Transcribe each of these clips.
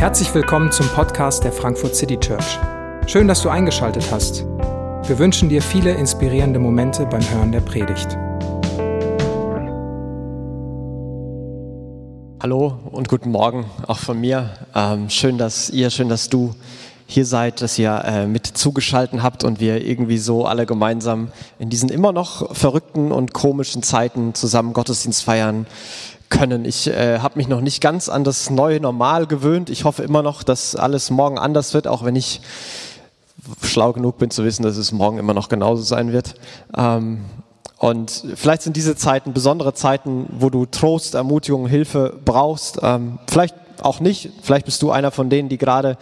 Herzlich willkommen zum Podcast der Frankfurt City Church. Schön, dass du eingeschaltet hast. Wir wünschen dir viele inspirierende Momente beim Hören der Predigt. Hallo und guten Morgen auch von mir. Ähm, schön, dass ihr, schön, dass du hier seid, dass ihr äh, mit zugeschalten habt und wir irgendwie so alle gemeinsam in diesen immer noch verrückten und komischen Zeiten zusammen Gottesdienst feiern können. Ich äh, habe mich noch nicht ganz an das neue Normal gewöhnt. Ich hoffe immer noch, dass alles morgen anders wird, auch wenn ich schlau genug bin zu wissen, dass es morgen immer noch genauso sein wird. Ähm, und vielleicht sind diese Zeiten besondere Zeiten, wo du Trost, Ermutigung, Hilfe brauchst. Ähm, vielleicht auch nicht. Vielleicht bist du einer von denen, die gerade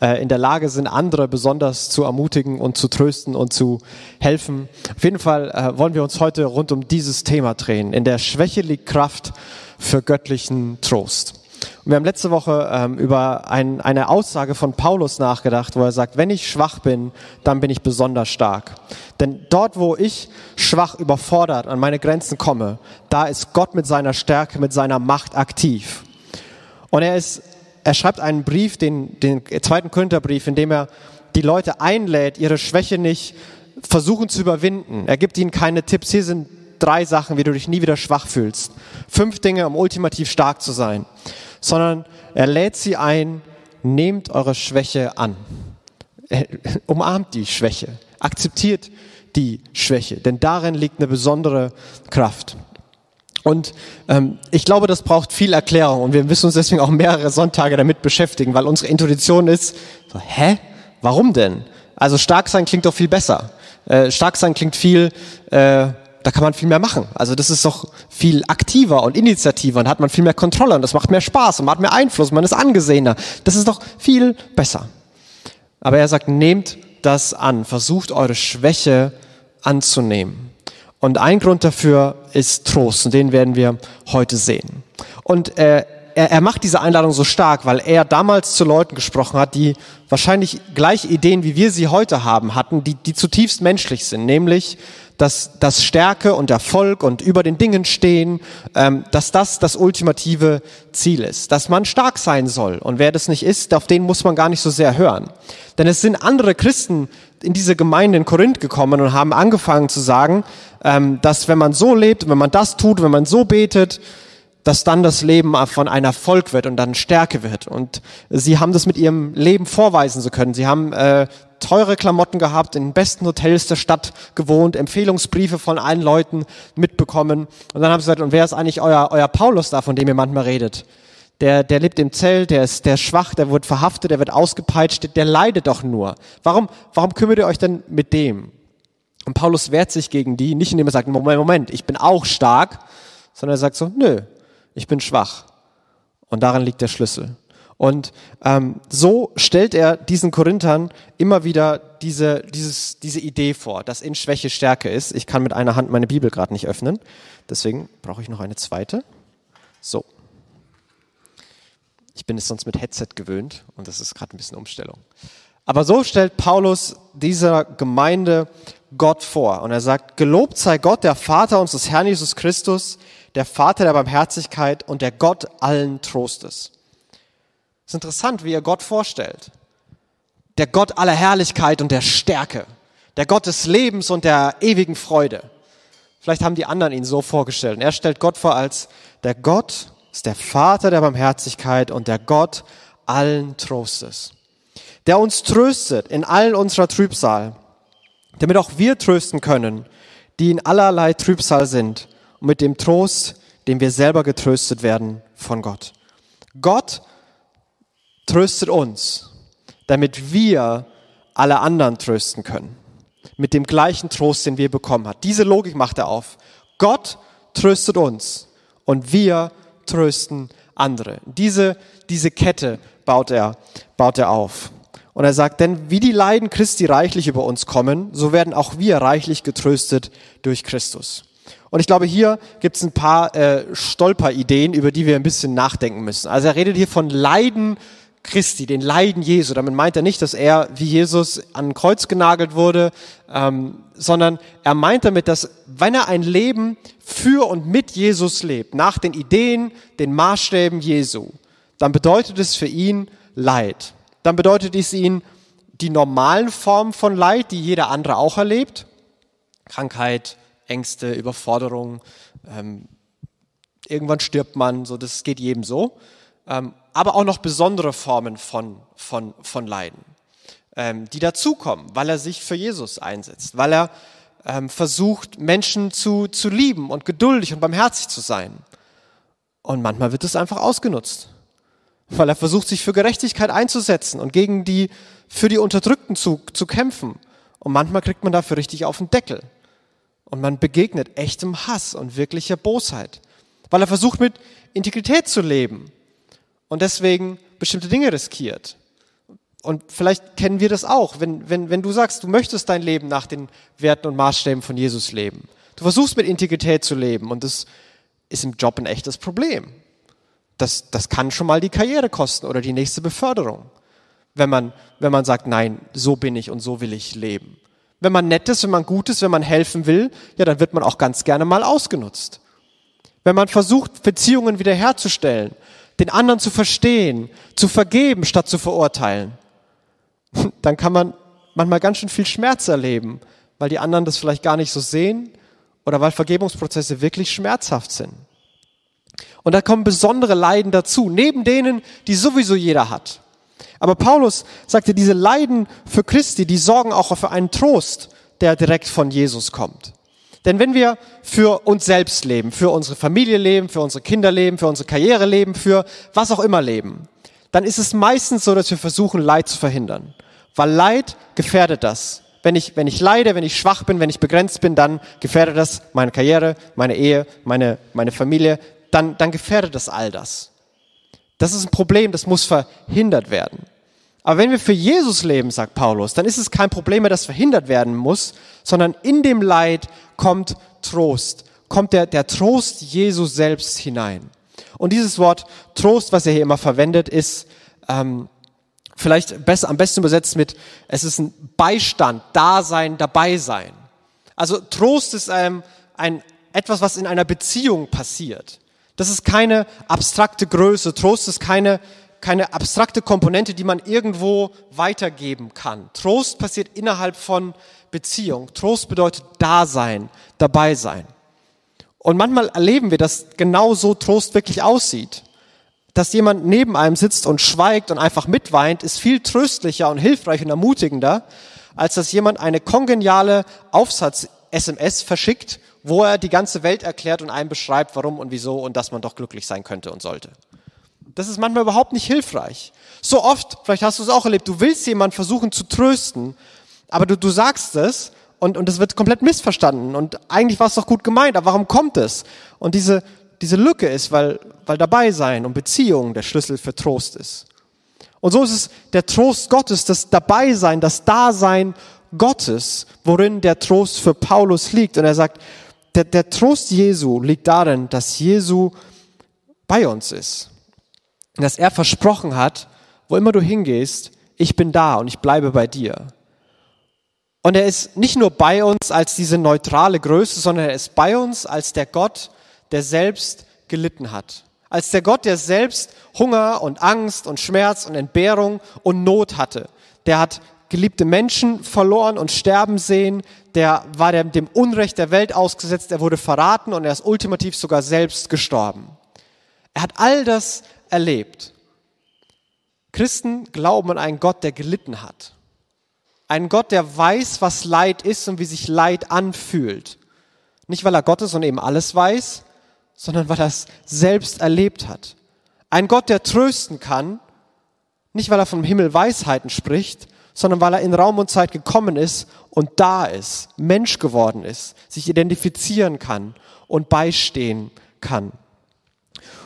äh, in der Lage sind, andere besonders zu ermutigen und zu trösten und zu helfen. Auf jeden Fall äh, wollen wir uns heute rund um dieses Thema drehen. In der Schwäche liegt Kraft für göttlichen Trost. Und wir haben letzte Woche ähm, über ein, eine Aussage von Paulus nachgedacht, wo er sagt, wenn ich schwach bin, dann bin ich besonders stark. Denn dort, wo ich schwach überfordert an meine Grenzen komme, da ist Gott mit seiner Stärke, mit seiner Macht aktiv. Und er ist, er schreibt einen Brief, den, den zweiten Korintherbrief, in dem er die Leute einlädt, ihre Schwäche nicht versuchen zu überwinden. Er gibt ihnen keine Tipps. Hier sind drei Sachen, wie du dich nie wieder schwach fühlst. Fünf Dinge, um ultimativ stark zu sein. Sondern er lädt sie ein, nehmt eure Schwäche an. Umarmt die Schwäche. Akzeptiert die Schwäche. Denn darin liegt eine besondere Kraft. Und ähm, ich glaube, das braucht viel Erklärung und wir müssen uns deswegen auch mehrere Sonntage damit beschäftigen, weil unsere Intuition ist, so, hä, warum denn? Also stark sein klingt doch viel besser. Äh, stark sein klingt viel, äh, da kann man viel mehr machen. Also das ist doch viel aktiver und initiativer und hat man viel mehr Kontrolle und das macht mehr Spaß und man hat mehr Einfluss, man ist angesehener. Das ist doch viel besser. Aber er sagt, nehmt das an, versucht eure Schwäche anzunehmen. Und ein Grund dafür ist Trost und den werden wir heute sehen. Und äh, er, er macht diese Einladung so stark, weil er damals zu Leuten gesprochen hat, die wahrscheinlich gleiche Ideen, wie wir sie heute haben, hatten, die, die zutiefst menschlich sind, nämlich dass, dass Stärke und Erfolg und über den Dingen stehen, ähm, dass das das ultimative Ziel ist, dass man stark sein soll. Und wer das nicht ist, auf den muss man gar nicht so sehr hören. Denn es sind andere Christen in diese Gemeinde in Korinth gekommen und haben angefangen zu sagen, ähm, dass wenn man so lebt, wenn man das tut, wenn man so betet, dass dann das Leben von einer Erfolg wird und dann Stärke wird. Und sie haben das mit ihrem Leben vorweisen zu können. Sie haben äh, teure Klamotten gehabt, in den besten Hotels der Stadt gewohnt, Empfehlungsbriefe von allen Leuten mitbekommen. Und dann haben sie gesagt, und wer ist eigentlich euer, euer Paulus da, von dem ihr manchmal redet? Der, der lebt im Zelt, der ist, der ist schwach, der wird verhaftet, der wird ausgepeitscht, der leidet doch nur. Warum, warum kümmert ihr euch denn mit dem? Und Paulus wehrt sich gegen die, nicht indem er sagt, Moment, Moment, ich bin auch stark, sondern er sagt so, nö, ich bin schwach. Und daran liegt der Schlüssel. Und ähm, so stellt er diesen Korinthern immer wieder diese, dieses, diese Idee vor, dass in Schwäche Stärke ist. Ich kann mit einer Hand meine Bibel gerade nicht öffnen, deswegen brauche ich noch eine zweite. So. Ich bin es sonst mit Headset gewöhnt und das ist gerade ein bisschen Umstellung. Aber so stellt Paulus dieser Gemeinde Gott vor und er sagt, gelobt sei Gott, der Vater unseres Herrn Jesus Christus, der Vater der Barmherzigkeit und der Gott allen Trostes. Es ist interessant, wie er Gott vorstellt. Der Gott aller Herrlichkeit und der Stärke. Der Gott des Lebens und der ewigen Freude. Vielleicht haben die anderen ihn so vorgestellt. Und er stellt Gott vor als der Gott ist der Vater der Barmherzigkeit und der Gott allen Trostes der uns tröstet in allen unserer Trübsal, damit auch wir trösten können, die in allerlei Trübsal sind und mit dem Trost, dem wir selber getröstet werden von Gott. Gott tröstet uns, damit wir alle anderen trösten können. Mit dem gleichen Trost, den wir bekommen haben. Diese Logik macht er auf. Gott tröstet uns und wir trösten andere. Diese, diese Kette baut er, baut er auf. Und er sagt, denn wie die Leiden Christi reichlich über uns kommen, so werden auch wir reichlich getröstet durch Christus. Und ich glaube, hier gibt es ein paar äh, Stolperideen, über die wir ein bisschen nachdenken müssen. Also er redet hier von Leiden Christi, den Leiden Jesu. Damit meint er nicht, dass er wie Jesus an ein Kreuz genagelt wurde, ähm, sondern er meint damit, dass wenn er ein Leben für und mit Jesus lebt, nach den Ideen, den Maßstäben Jesu, dann bedeutet es für ihn, Leid. Dann bedeutet dies ihnen die normalen Formen von Leid, die jeder andere auch erlebt. Krankheit, Ängste, Überforderung, ähm, irgendwann stirbt man, so das geht jedem so. Ähm, aber auch noch besondere Formen von, von, von Leiden, ähm, die dazukommen, weil er sich für Jesus einsetzt, weil er ähm, versucht, Menschen zu, zu lieben und geduldig und barmherzig zu sein. Und manchmal wird es einfach ausgenutzt, weil er versucht, sich für Gerechtigkeit einzusetzen und gegen die, für die Unterdrückten zu, zu kämpfen. Und manchmal kriegt man dafür richtig auf den Deckel. Und man begegnet echtem Hass und wirklicher Bosheit, weil er versucht, mit Integrität zu leben und deswegen bestimmte Dinge riskiert. Und vielleicht kennen wir das auch, wenn, wenn, wenn du sagst, du möchtest dein Leben nach den Werten und Maßstäben von Jesus leben. Du versuchst mit Integrität zu leben und das ist im Job ein echtes Problem. Das, das kann schon mal die Karriere kosten oder die nächste Beförderung, wenn man, wenn man sagt, nein, so bin ich und so will ich leben. Wenn man nett ist, wenn man gut ist, wenn man helfen will, ja, dann wird man auch ganz gerne mal ausgenutzt. Wenn man versucht, Beziehungen wiederherzustellen, den anderen zu verstehen, zu vergeben, statt zu verurteilen, dann kann man manchmal ganz schön viel Schmerz erleben, weil die anderen das vielleicht gar nicht so sehen oder weil Vergebungsprozesse wirklich schmerzhaft sind. Und da kommen besondere Leiden dazu, neben denen, die sowieso jeder hat. Aber Paulus sagte, diese Leiden für Christi, die sorgen auch für einen Trost, der direkt von Jesus kommt. Denn wenn wir für uns selbst leben, für unsere Familie leben, für unsere Kinder leben, für unsere Karriere leben, für was auch immer leben, dann ist es meistens so, dass wir versuchen, Leid zu verhindern. Weil Leid gefährdet das. Wenn ich, wenn ich leide, wenn ich schwach bin, wenn ich begrenzt bin, dann gefährdet das meine Karriere, meine Ehe, meine, meine Familie, dann, dann gefährdet das all das. Das ist ein Problem, das muss verhindert werden. Aber wenn wir für Jesus leben, sagt Paulus, dann ist es kein Problem mehr, das verhindert werden muss, sondern in dem Leid kommt Trost, kommt der, der Trost Jesus selbst hinein. Und dieses Wort Trost, was er hier immer verwendet, ist ähm, vielleicht besser, am besten übersetzt mit, es ist ein Beistand, Dasein, dabei sein. Also Trost ist ähm, ein, etwas, was in einer Beziehung passiert. Das ist keine abstrakte Größe. Trost ist keine, keine abstrakte Komponente, die man irgendwo weitergeben kann. Trost passiert innerhalb von Beziehung. Trost bedeutet Dasein, dabei sein. Und manchmal erleben wir, dass genau so Trost wirklich aussieht. Dass jemand neben einem sitzt und schweigt und einfach mitweint, ist viel tröstlicher und hilfreicher und ermutigender, als dass jemand eine kongeniale Aufsatz-SMS verschickt wo er die ganze Welt erklärt und einem beschreibt, warum und wieso und dass man doch glücklich sein könnte und sollte. Das ist manchmal überhaupt nicht hilfreich. So oft, vielleicht hast du es auch erlebt, du willst jemanden versuchen zu trösten, aber du, du sagst es und, und es wird komplett missverstanden und eigentlich war es doch gut gemeint, aber warum kommt es? Und diese, diese Lücke ist, weil, weil dabei sein und Beziehung der Schlüssel für Trost ist. Und so ist es der Trost Gottes, das Dabeisein, das Dasein Gottes, worin der Trost für Paulus liegt. Und er sagt, der, der Trost Jesu liegt darin, dass Jesu bei uns ist. Dass er versprochen hat, wo immer du hingehst, ich bin da und ich bleibe bei dir. Und er ist nicht nur bei uns als diese neutrale Größe, sondern er ist bei uns als der Gott, der selbst gelitten hat. Als der Gott, der selbst Hunger und Angst und Schmerz und Entbehrung und Not hatte. Der hat geliebte Menschen verloren und sterben sehen, der war dem Unrecht der Welt ausgesetzt, er wurde verraten und er ist ultimativ sogar selbst gestorben. Er hat all das erlebt. Christen glauben an einen Gott, der gelitten hat. Einen Gott, der weiß, was Leid ist und wie sich Leid anfühlt. Nicht, weil er Gott ist und eben alles weiß, sondern weil er es selbst erlebt hat. Ein Gott, der trösten kann, nicht weil er vom Himmel Weisheiten spricht, sondern weil er in Raum und Zeit gekommen ist und da ist, Mensch geworden ist, sich identifizieren kann und beistehen kann.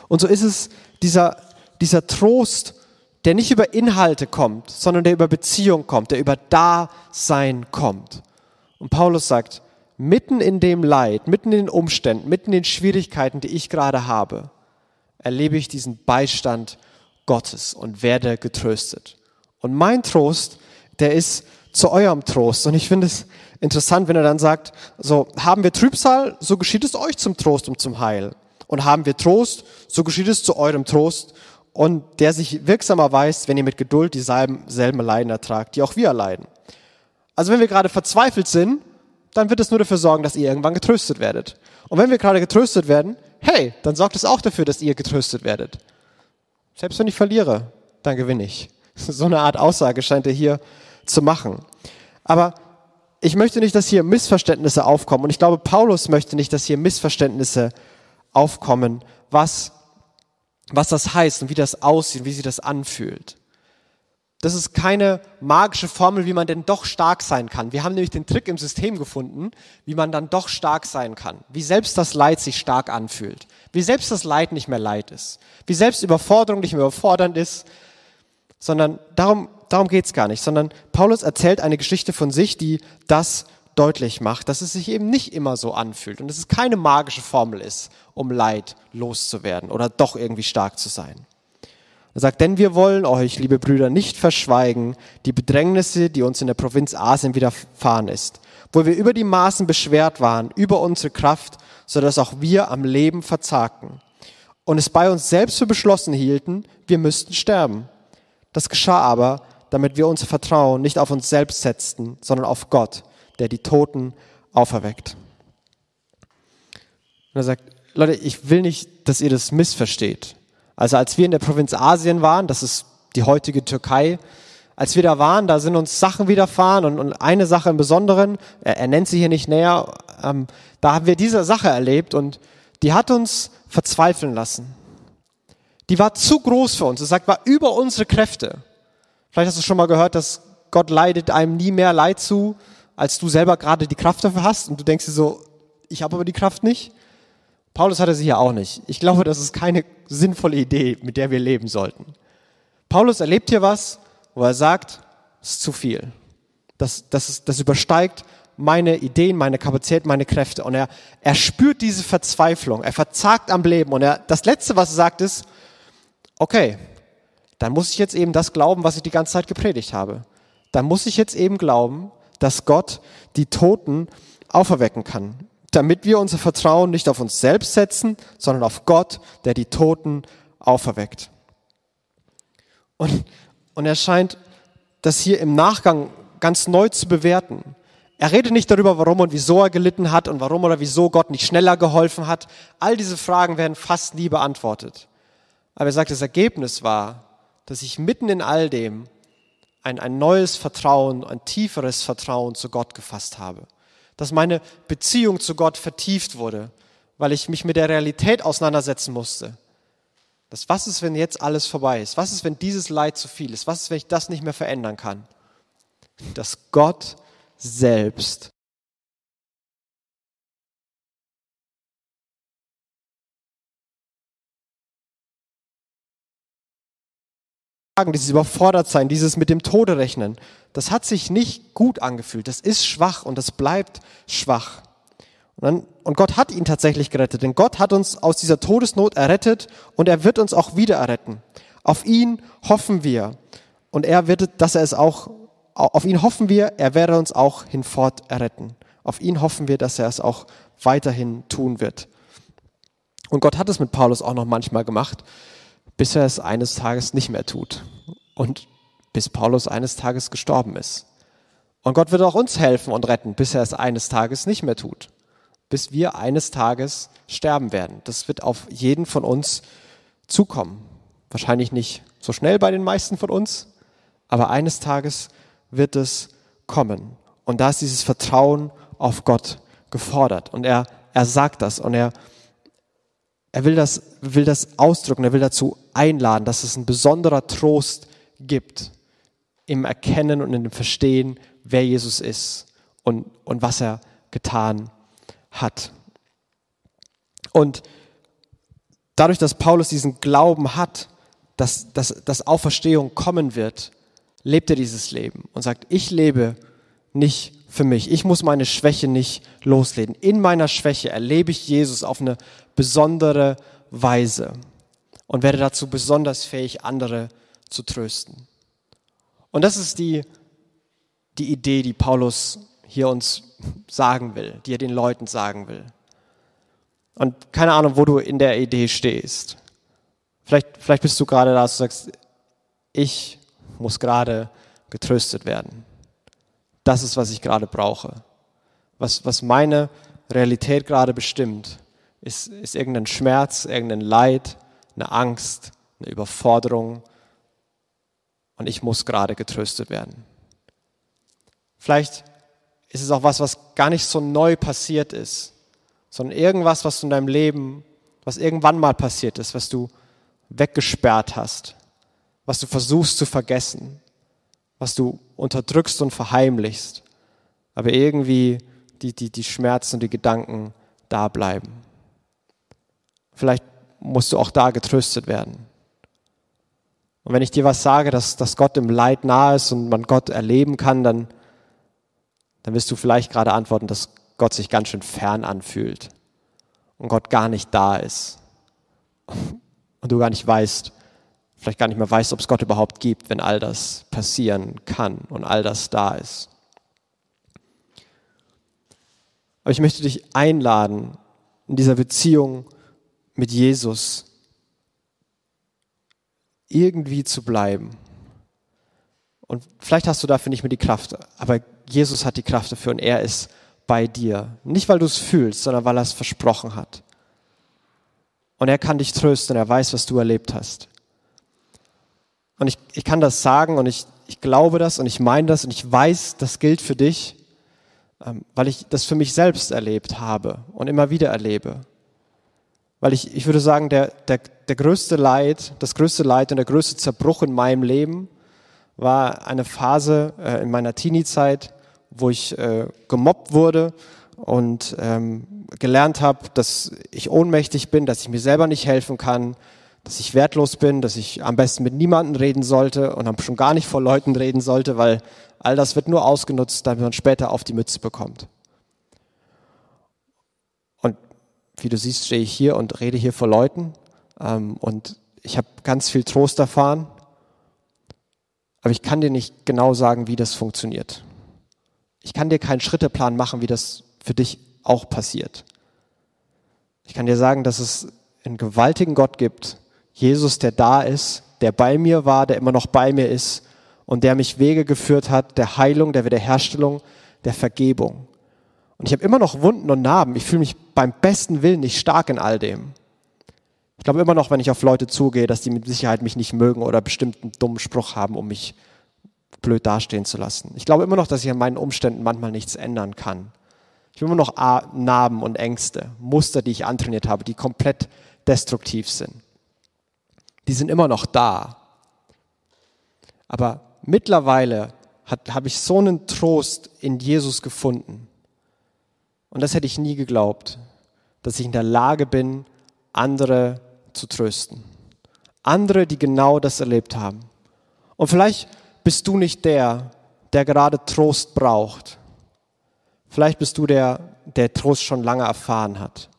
Und so ist es dieser, dieser Trost, der nicht über Inhalte kommt, sondern der über Beziehung kommt, der über Dasein kommt. Und Paulus sagt, mitten in dem Leid, mitten in den Umständen, mitten in den Schwierigkeiten, die ich gerade habe, erlebe ich diesen Beistand Gottes und werde getröstet. Und mein Trost der ist zu eurem Trost. Und ich finde es interessant, wenn er dann sagt, so haben wir Trübsal, so geschieht es euch zum Trost und zum Heil. Und haben wir Trost, so geschieht es zu eurem Trost und der sich wirksam erweist, wenn ihr mit Geduld dieselben selben Leiden ertragt, die auch wir erleiden. Also wenn wir gerade verzweifelt sind, dann wird es nur dafür sorgen, dass ihr irgendwann getröstet werdet. Und wenn wir gerade getröstet werden, hey, dann sorgt es auch dafür, dass ihr getröstet werdet. Selbst wenn ich verliere, dann gewinne ich. So eine Art Aussage scheint er hier zu machen. Aber ich möchte nicht, dass hier Missverständnisse aufkommen. Und ich glaube, Paulus möchte nicht, dass hier Missverständnisse aufkommen, was was das heißt und wie das aussieht, wie sich das anfühlt. Das ist keine magische Formel, wie man denn doch stark sein kann. Wir haben nämlich den Trick im System gefunden, wie man dann doch stark sein kann. Wie selbst das Leid sich stark anfühlt. Wie selbst das Leid nicht mehr Leid ist. Wie selbst Überforderung nicht mehr überfordernd ist. Sondern darum, darum geht's gar nicht. Sondern Paulus erzählt eine Geschichte von sich, die das deutlich macht, dass es sich eben nicht immer so anfühlt und dass es keine magische Formel ist, um Leid loszuwerden oder doch irgendwie stark zu sein. Er sagt, denn wir wollen euch, liebe Brüder, nicht verschweigen, die Bedrängnisse, die uns in der Provinz Asien widerfahren ist, wo wir über die Maßen beschwert waren, über unsere Kraft, so dass auch wir am Leben verzagten und es bei uns selbst für beschlossen hielten, wir müssten sterben. Das geschah aber, damit wir unser Vertrauen nicht auf uns selbst setzten, sondern auf Gott, der die Toten auferweckt. Und er sagt, Leute, ich will nicht, dass ihr das missversteht. Also als wir in der Provinz Asien waren, das ist die heutige Türkei, als wir da waren, da sind uns Sachen widerfahren und, und eine Sache im Besonderen, er, er nennt sie hier nicht näher, ähm, da haben wir diese Sache erlebt und die hat uns verzweifeln lassen. Die war zu groß für uns. Es sagt, war über unsere Kräfte. Vielleicht hast du schon mal gehört, dass Gott leidet einem nie mehr Leid zu, als du selber gerade die Kraft dafür hast und du denkst dir so, ich habe aber die Kraft nicht. Paulus hatte sie hier auch nicht. Ich glaube, das ist keine sinnvolle Idee, mit der wir leben sollten. Paulus erlebt hier was, wo er sagt, es ist zu viel. Das, das, ist, das übersteigt meine Ideen, meine Kapazität, meine Kräfte. Und er, er spürt diese Verzweiflung. Er verzagt am Leben. Und er, das Letzte, was er sagt, ist, okay, dann muss ich jetzt eben das glauben, was ich die ganze Zeit gepredigt habe. Dann muss ich jetzt eben glauben, dass Gott die Toten auferwecken kann, damit wir unser Vertrauen nicht auf uns selbst setzen, sondern auf Gott, der die Toten auferweckt. Und, und er scheint das hier im Nachgang ganz neu zu bewerten. Er redet nicht darüber, warum und wieso er gelitten hat und warum oder wieso Gott nicht schneller geholfen hat. All diese Fragen werden fast nie beantwortet. Aber er sagt, das Ergebnis war, dass ich mitten in all dem ein, ein neues Vertrauen, ein tieferes Vertrauen zu Gott gefasst habe. Dass meine Beziehung zu Gott vertieft wurde, weil ich mich mit der Realität auseinandersetzen musste. Das, was ist, wenn jetzt alles vorbei ist? Was ist, wenn dieses Leid zu viel ist? Was ist, wenn ich das nicht mehr verändern kann? Dass Gott selbst dieses Überfordertsein, dieses mit dem Tode rechnen, das hat sich nicht gut angefühlt. Das ist schwach und das bleibt schwach. Und, dann, und Gott hat ihn tatsächlich gerettet, denn Gott hat uns aus dieser Todesnot errettet und er wird uns auch wieder erretten. Auf ihn hoffen wir und er wird, dass er es auch, auf ihn hoffen wir, er werde uns auch hinfort erretten. Auf ihn hoffen wir, dass er es auch weiterhin tun wird. Und Gott hat es mit Paulus auch noch manchmal gemacht bis er es eines Tages nicht mehr tut und bis Paulus eines Tages gestorben ist. Und Gott wird auch uns helfen und retten, bis er es eines Tages nicht mehr tut, bis wir eines Tages sterben werden. Das wird auf jeden von uns zukommen. Wahrscheinlich nicht so schnell bei den meisten von uns, aber eines Tages wird es kommen. Und da ist dieses Vertrauen auf Gott gefordert. Und er, er sagt das und er, er will das, will das ausdrücken, er will dazu einladen, dass es ein besonderer Trost gibt im Erkennen und dem Verstehen, wer Jesus ist und, und was er getan hat. Und dadurch, dass Paulus diesen Glauben hat, dass, dass, dass Auferstehung kommen wird, lebt er dieses Leben und sagt, ich lebe nicht für mich. Ich muss meine Schwäche nicht loslegen. In meiner Schwäche erlebe ich Jesus auf eine besondere Weise und werde dazu besonders fähig, andere zu trösten. Und das ist die, die Idee, die Paulus hier uns sagen will, die er den Leuten sagen will. Und keine Ahnung, wo du in der Idee stehst. Vielleicht, vielleicht bist du gerade da, dass du sagst, ich muss gerade getröstet werden. Das ist, was ich gerade brauche. Was, was meine Realität gerade bestimmt, ist, ist irgendein Schmerz, irgendein Leid, eine Angst, eine Überforderung. Und ich muss gerade getröstet werden. Vielleicht ist es auch was, was gar nicht so neu passiert ist, sondern irgendwas, was in deinem Leben, was irgendwann mal passiert ist, was du weggesperrt hast, was du versuchst zu vergessen, was du unterdrückst und verheimlichst, aber irgendwie die, die, die Schmerzen und die Gedanken da bleiben. Vielleicht musst du auch da getröstet werden. Und wenn ich dir was sage, dass, dass Gott im Leid nahe ist und man Gott erleben kann, dann, dann wirst du vielleicht gerade antworten, dass Gott sich ganz schön fern anfühlt und Gott gar nicht da ist. Und du gar nicht weißt, vielleicht gar nicht mehr weißt, ob es Gott überhaupt gibt, wenn all das passieren kann und all das da ist. Aber ich möchte dich einladen, in dieser Beziehung mit Jesus irgendwie zu bleiben. Und vielleicht hast du dafür nicht mehr die Kraft, aber Jesus hat die Kraft dafür und er ist bei dir. Nicht, weil du es fühlst, sondern weil er es versprochen hat. Und er kann dich trösten, er weiß, was du erlebt hast. Und ich, ich kann das sagen und ich, ich glaube das und ich meine das und ich weiß, das gilt für dich, ähm, weil ich das für mich selbst erlebt habe und immer wieder erlebe. Weil ich, ich würde sagen, der, der, der größte Leid, das größte Leid und der größte Zerbruch in meinem Leben war eine Phase äh, in meiner Teenie-Zeit, wo ich äh, gemobbt wurde und ähm, gelernt habe, dass ich ohnmächtig bin, dass ich mir selber nicht helfen kann, dass ich wertlos bin, dass ich am besten mit niemandem reden sollte und schon gar nicht vor Leuten reden sollte, weil all das wird nur ausgenutzt, damit man später auf die Mütze bekommt. Und wie du siehst, stehe ich hier und rede hier vor Leuten ähm, und ich habe ganz viel Trost erfahren, aber ich kann dir nicht genau sagen, wie das funktioniert. Ich kann dir keinen Schritteplan machen, wie das für dich auch passiert. Ich kann dir sagen, dass es einen gewaltigen Gott gibt, Jesus, der da ist, der bei mir war, der immer noch bei mir ist und der mich Wege geführt hat, der Heilung, der Wiederherstellung, der Vergebung. Und ich habe immer noch Wunden und Narben. Ich fühle mich beim besten Willen nicht stark in all dem. Ich glaube immer noch, wenn ich auf Leute zugehe, dass die mit Sicherheit mich nicht mögen oder bestimmten dummen Spruch haben, um mich blöd dastehen zu lassen. Ich glaube immer noch, dass ich an meinen Umständen manchmal nichts ändern kann. Ich habe immer noch Narben und Ängste, Muster, die ich antrainiert habe, die komplett destruktiv sind die sind immer noch da. Aber mittlerweile habe ich so einen Trost in Jesus gefunden. Und das hätte ich nie geglaubt, dass ich in der Lage bin, andere zu trösten. Andere, die genau das erlebt haben. Und vielleicht bist du nicht der, der gerade Trost braucht. Vielleicht bist du der, der Trost schon lange erfahren hat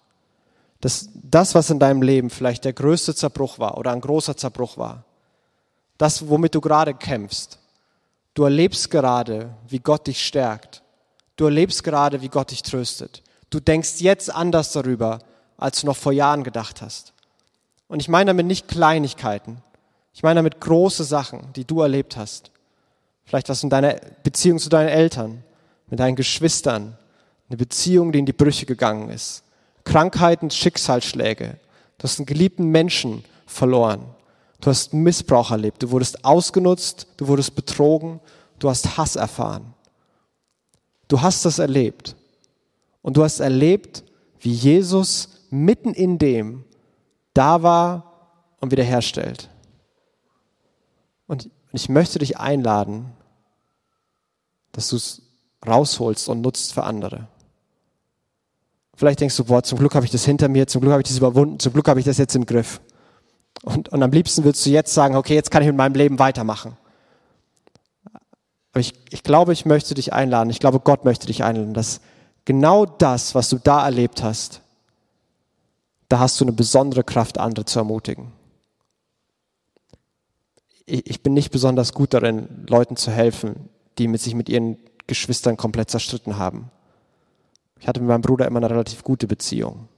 dass das, was in deinem Leben vielleicht der größte Zerbruch war oder ein großer Zerbruch war, das, womit du gerade kämpfst, du erlebst gerade, wie Gott dich stärkt. Du erlebst gerade, wie Gott dich tröstet. Du denkst jetzt anders darüber, als du noch vor Jahren gedacht hast. Und ich meine damit nicht Kleinigkeiten. Ich meine damit große Sachen, die du erlebt hast. Vielleicht was in deiner Beziehung zu deinen Eltern, mit deinen Geschwistern, eine Beziehung, die in die Brüche gegangen ist Krankheiten, Schicksalsschläge. Du hast einen geliebten Menschen verloren. Du hast Missbrauch erlebt. Du wurdest ausgenutzt. Du wurdest betrogen. Du hast Hass erfahren. Du hast das erlebt. Und du hast erlebt, wie Jesus mitten in dem da war und wiederherstellt. Und ich möchte dich einladen, dass du es rausholst und nutzt für andere. Vielleicht denkst du, boah, zum Glück habe ich das hinter mir, zum Glück habe ich das überwunden, zum Glück habe ich das jetzt im Griff. Und, und am liebsten würdest du jetzt sagen, okay, jetzt kann ich mit meinem Leben weitermachen. Aber ich, ich glaube, ich möchte dich einladen, ich glaube, Gott möchte dich einladen, dass genau das, was du da erlebt hast, da hast du eine besondere Kraft, andere zu ermutigen. Ich, ich bin nicht besonders gut darin, Leuten zu helfen, die mit sich mit ihren Geschwistern komplett zerstritten haben. Ich hatte mit meinem Bruder immer eine relativ gute Beziehung.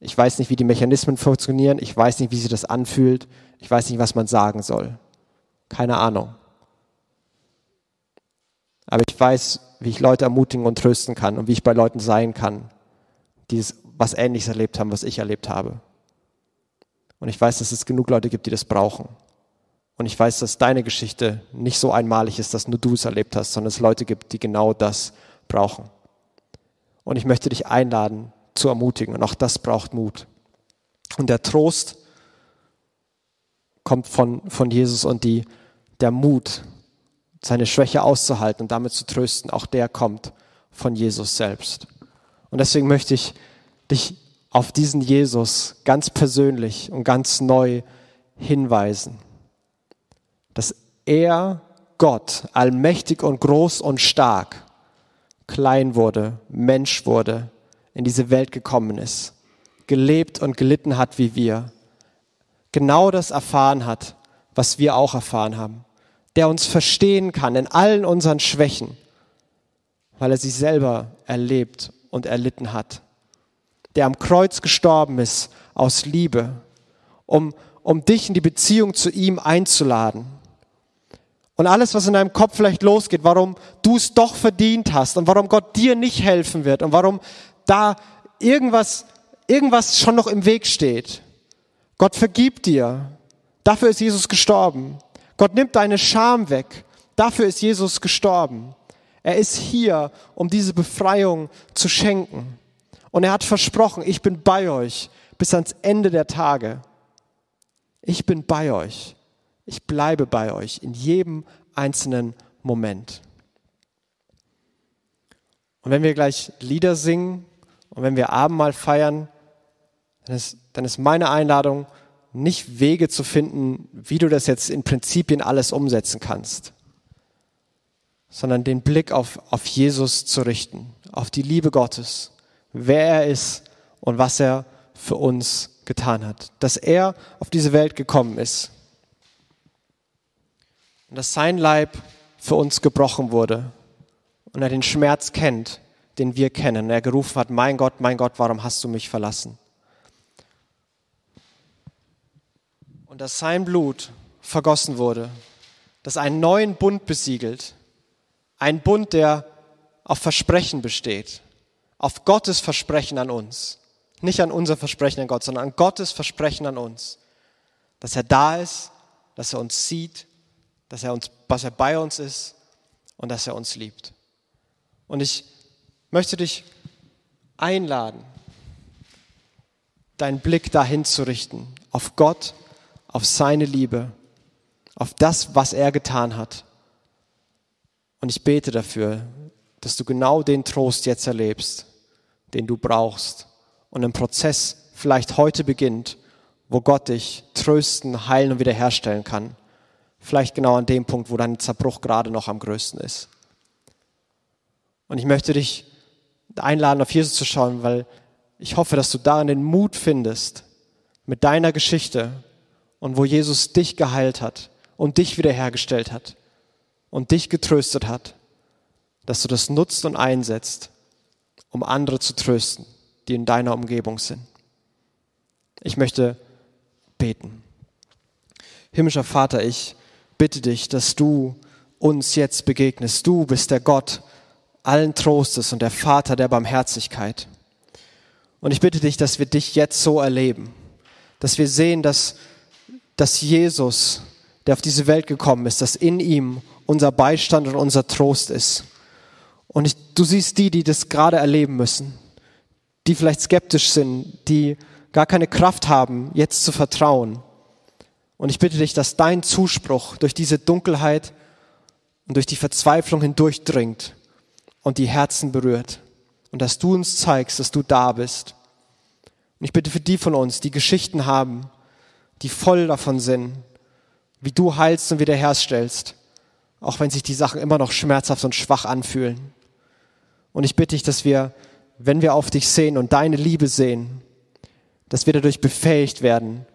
Ich weiß nicht, wie die Mechanismen funktionieren. Ich weiß nicht, wie sich das anfühlt. Ich weiß nicht, was man sagen soll. Keine Ahnung. Aber ich weiß, wie ich Leute ermutigen und trösten kann und wie ich bei Leuten sein kann, die was Ähnliches erlebt haben, was ich erlebt habe. Und ich weiß, dass es genug Leute gibt, die das brauchen. Und ich weiß, dass deine Geschichte nicht so einmalig ist, dass nur du es erlebt hast, sondern es Leute gibt, die genau das brauchen. Und ich möchte dich einladen, zu ermutigen. Und auch das braucht Mut. Und der Trost kommt von, von Jesus und die, der Mut, seine Schwäche auszuhalten und damit zu trösten, auch der kommt von Jesus selbst. Und deswegen möchte ich dich auf diesen Jesus ganz persönlich und ganz neu hinweisen, dass er Gott, allmächtig und groß und stark, klein wurde, Mensch wurde, in diese Welt gekommen ist, gelebt und gelitten hat wie wir, genau das erfahren hat, was wir auch erfahren haben, der uns verstehen kann in allen unseren Schwächen, weil er sie selber erlebt und erlitten hat, der am Kreuz gestorben ist aus Liebe, um, um dich in die Beziehung zu ihm einzuladen. Und alles, was in deinem Kopf vielleicht losgeht, warum du es doch verdient hast und warum Gott dir nicht helfen wird und warum da irgendwas, irgendwas schon noch im Weg steht. Gott vergibt dir. Dafür ist Jesus gestorben. Gott nimmt deine Scham weg. Dafür ist Jesus gestorben. Er ist hier, um diese Befreiung zu schenken. Und er hat versprochen, ich bin bei euch bis ans Ende der Tage. Ich bin bei euch. Ich bleibe bei euch in jedem einzelnen Moment. Und wenn wir gleich Lieder singen, und wenn wir Abendmahl feiern, dann ist, dann ist meine Einladung, nicht Wege zu finden, wie du das jetzt in Prinzipien alles umsetzen kannst, sondern den Blick auf, auf Jesus zu richten, auf die Liebe Gottes, wer er ist und was er für uns getan hat, dass er auf diese Welt gekommen ist und dass sein Leib für uns gebrochen wurde und er den Schmerz kennt den wir kennen. Er gerufen hat, mein Gott, mein Gott, warum hast du mich verlassen? Und dass sein Blut vergossen wurde, das einen neuen Bund besiegelt, ein Bund, der auf Versprechen besteht, auf Gottes Versprechen an uns, nicht an unser Versprechen an Gott, sondern an Gottes Versprechen an uns, dass er da ist, dass er uns sieht, dass er, uns, dass er bei uns ist und dass er uns liebt. Und ich möchte dich einladen, deinen Blick dahin zu richten, auf Gott, auf seine Liebe, auf das, was er getan hat. Und ich bete dafür, dass du genau den Trost jetzt erlebst, den du brauchst. Und ein Prozess vielleicht heute beginnt, wo Gott dich trösten, heilen und wiederherstellen kann. Vielleicht genau an dem Punkt, wo dein Zerbruch gerade noch am größten ist. Und ich möchte dich einladen, auf Jesus zu schauen, weil ich hoffe, dass du darin den Mut findest, mit deiner Geschichte und wo Jesus dich geheilt hat und dich wiederhergestellt hat und dich getröstet hat, dass du das nutzt und einsetzt, um andere zu trösten, die in deiner Umgebung sind. Ich möchte beten. Himmlischer Vater, ich bitte dich, dass du uns jetzt begegnest. Du bist der Gott, allen Trostes und der Vater der Barmherzigkeit. Und ich bitte dich, dass wir dich jetzt so erleben, dass wir sehen, dass, dass Jesus, der auf diese Welt gekommen ist, dass in ihm unser Beistand und unser Trost ist. Und ich, du siehst die, die das gerade erleben müssen, die vielleicht skeptisch sind, die gar keine Kraft haben, jetzt zu vertrauen. Und ich bitte dich, dass dein Zuspruch durch diese Dunkelheit und durch die Verzweiflung hindurchdringt und die Herzen berührt. Und dass du uns zeigst, dass du da bist. Und ich bitte für die von uns, die Geschichten haben, die voll davon sind, wie du heilst und wiederherstellst, auch wenn sich die Sachen immer noch schmerzhaft und schwach anfühlen. Und ich bitte dich, dass wir, wenn wir auf dich sehen und deine Liebe sehen, dass wir dadurch befähigt werden,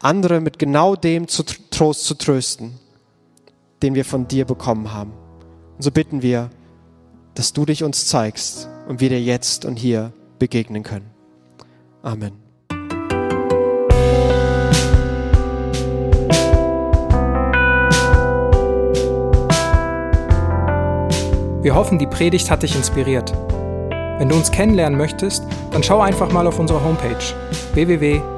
andere mit genau dem zu Trost zu trösten, den wir von dir bekommen haben. Und so bitten wir, dass du dich uns zeigst und wir dir jetzt und hier begegnen können. Amen. Wir hoffen, die Predigt hat dich inspiriert. Wenn du uns kennenlernen möchtest, dann schau einfach mal auf unsere Homepage www